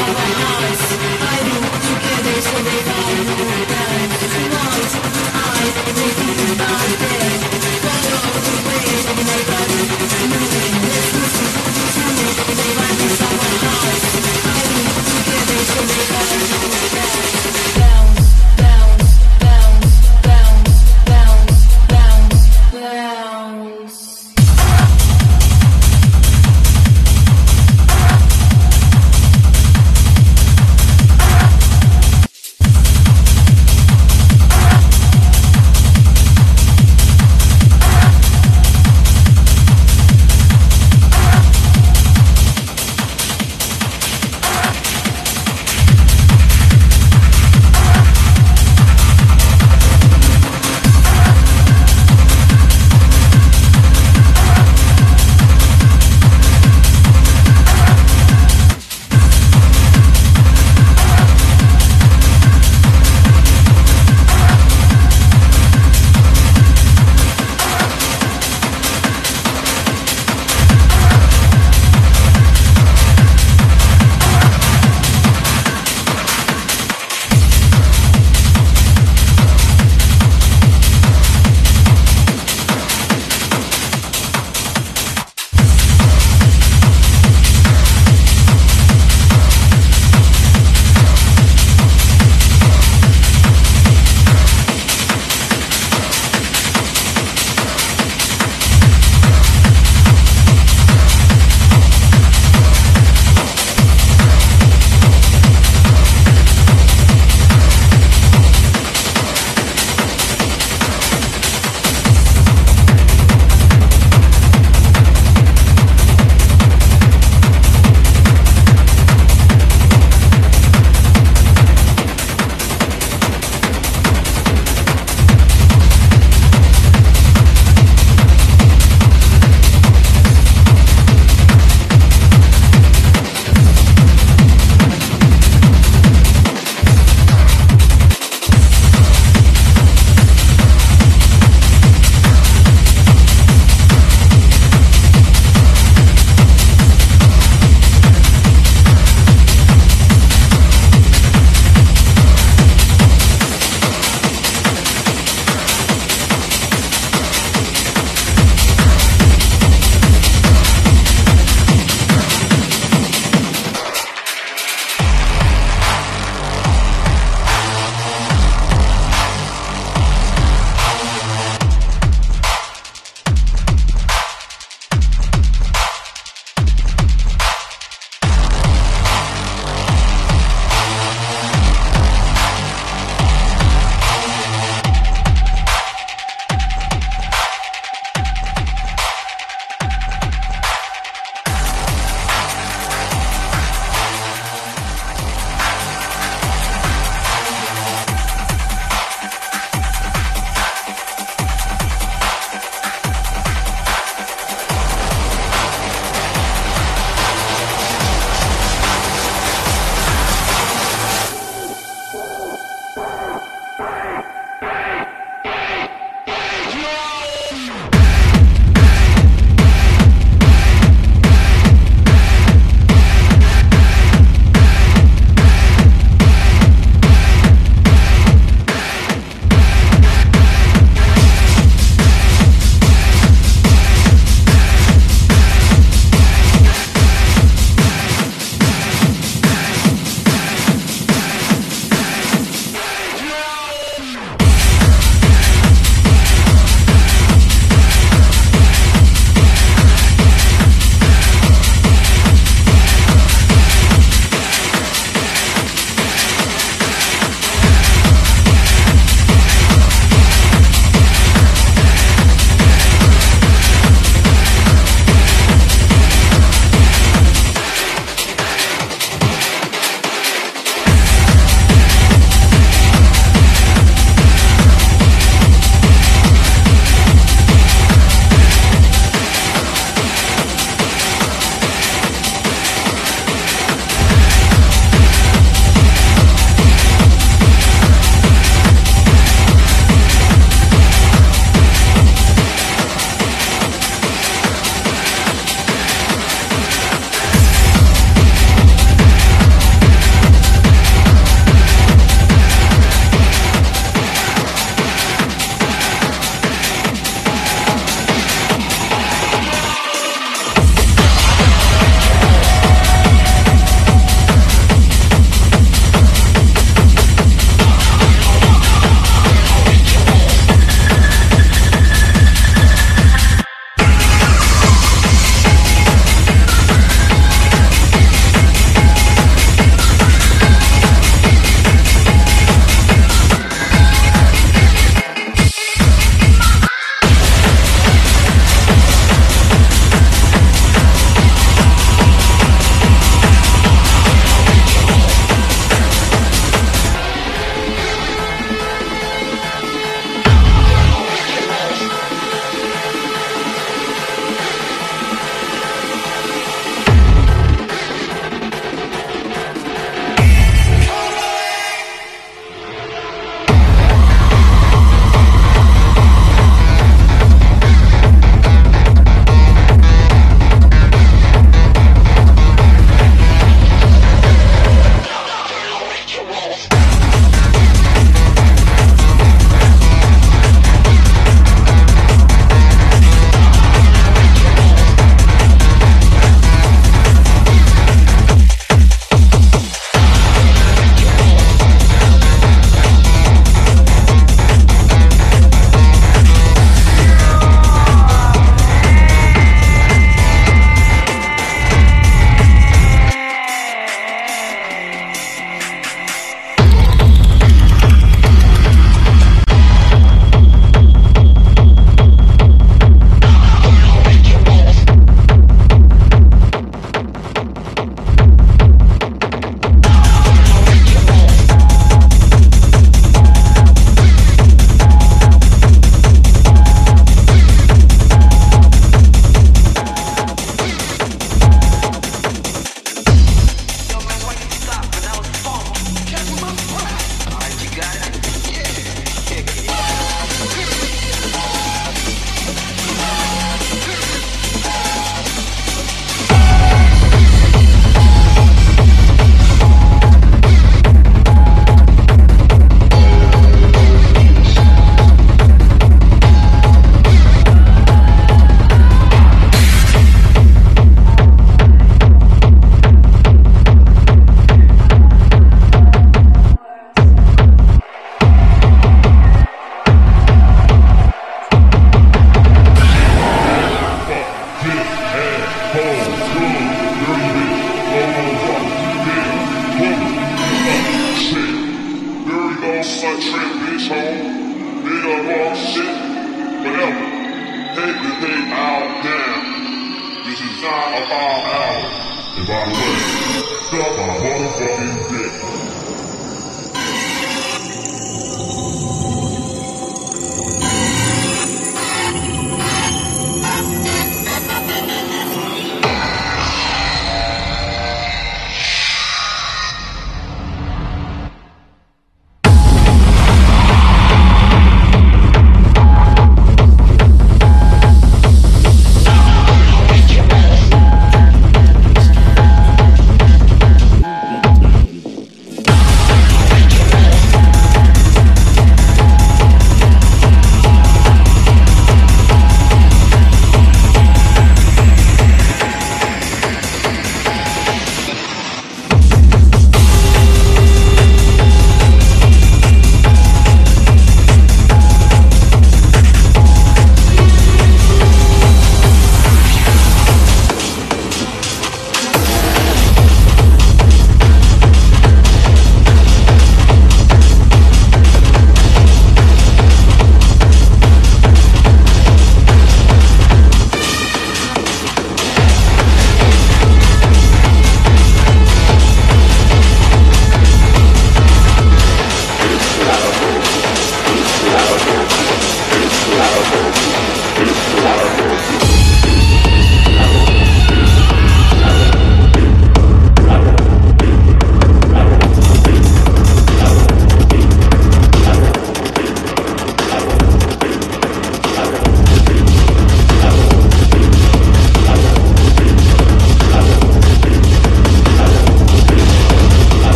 of our lives.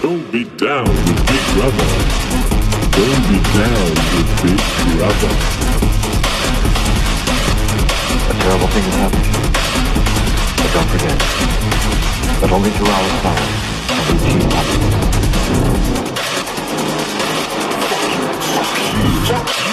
Don't be down with Big Brother. Don't be down with Big Brother. A terrible thing has happened. But don't forget, that only two hours time everything happened. Fuck.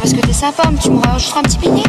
parce que t'es sympa, mais tu me rajouteras un petit beignet.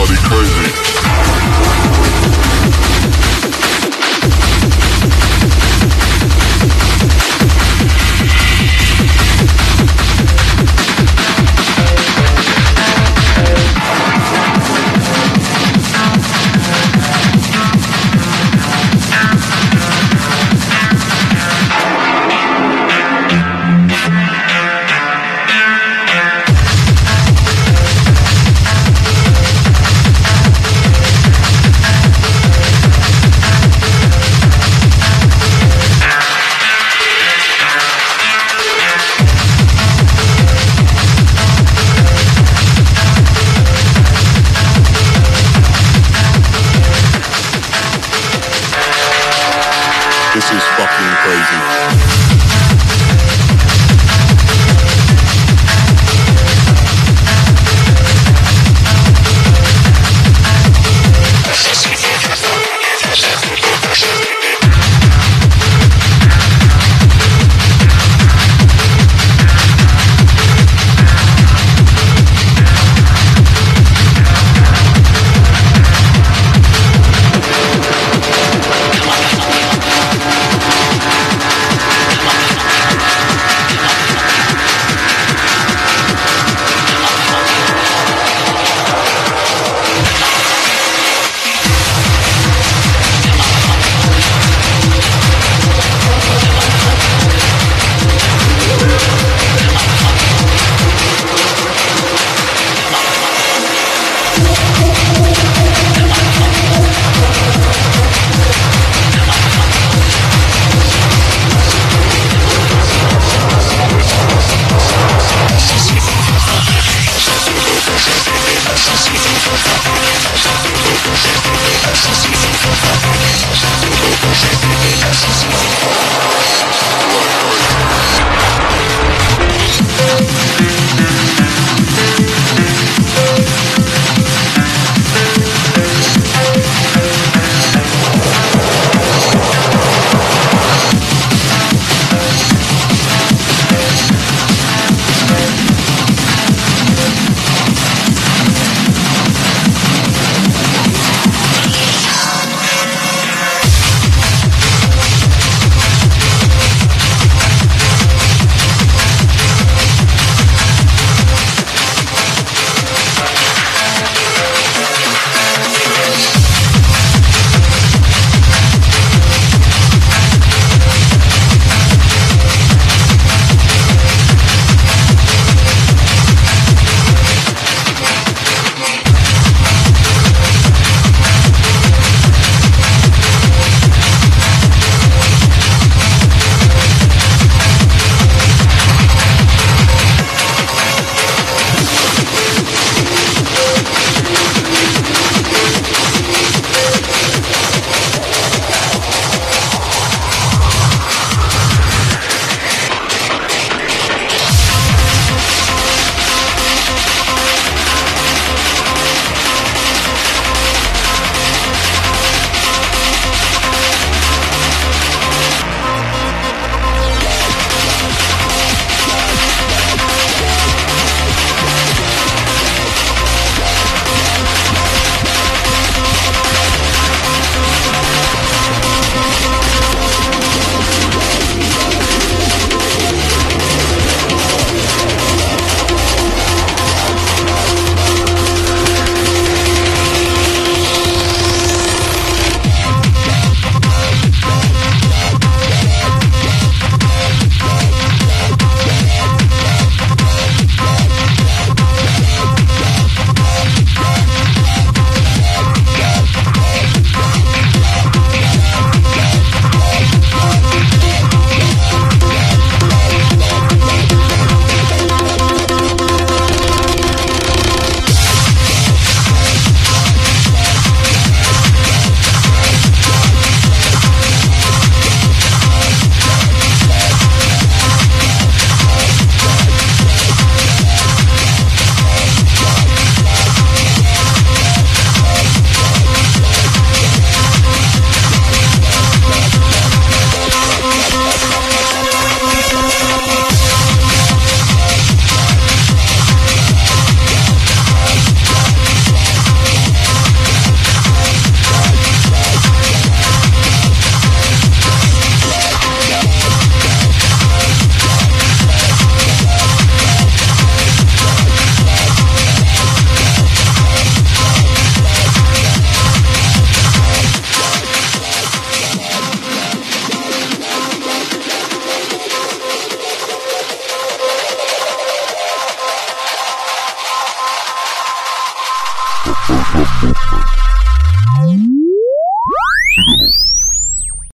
Bloody crazy.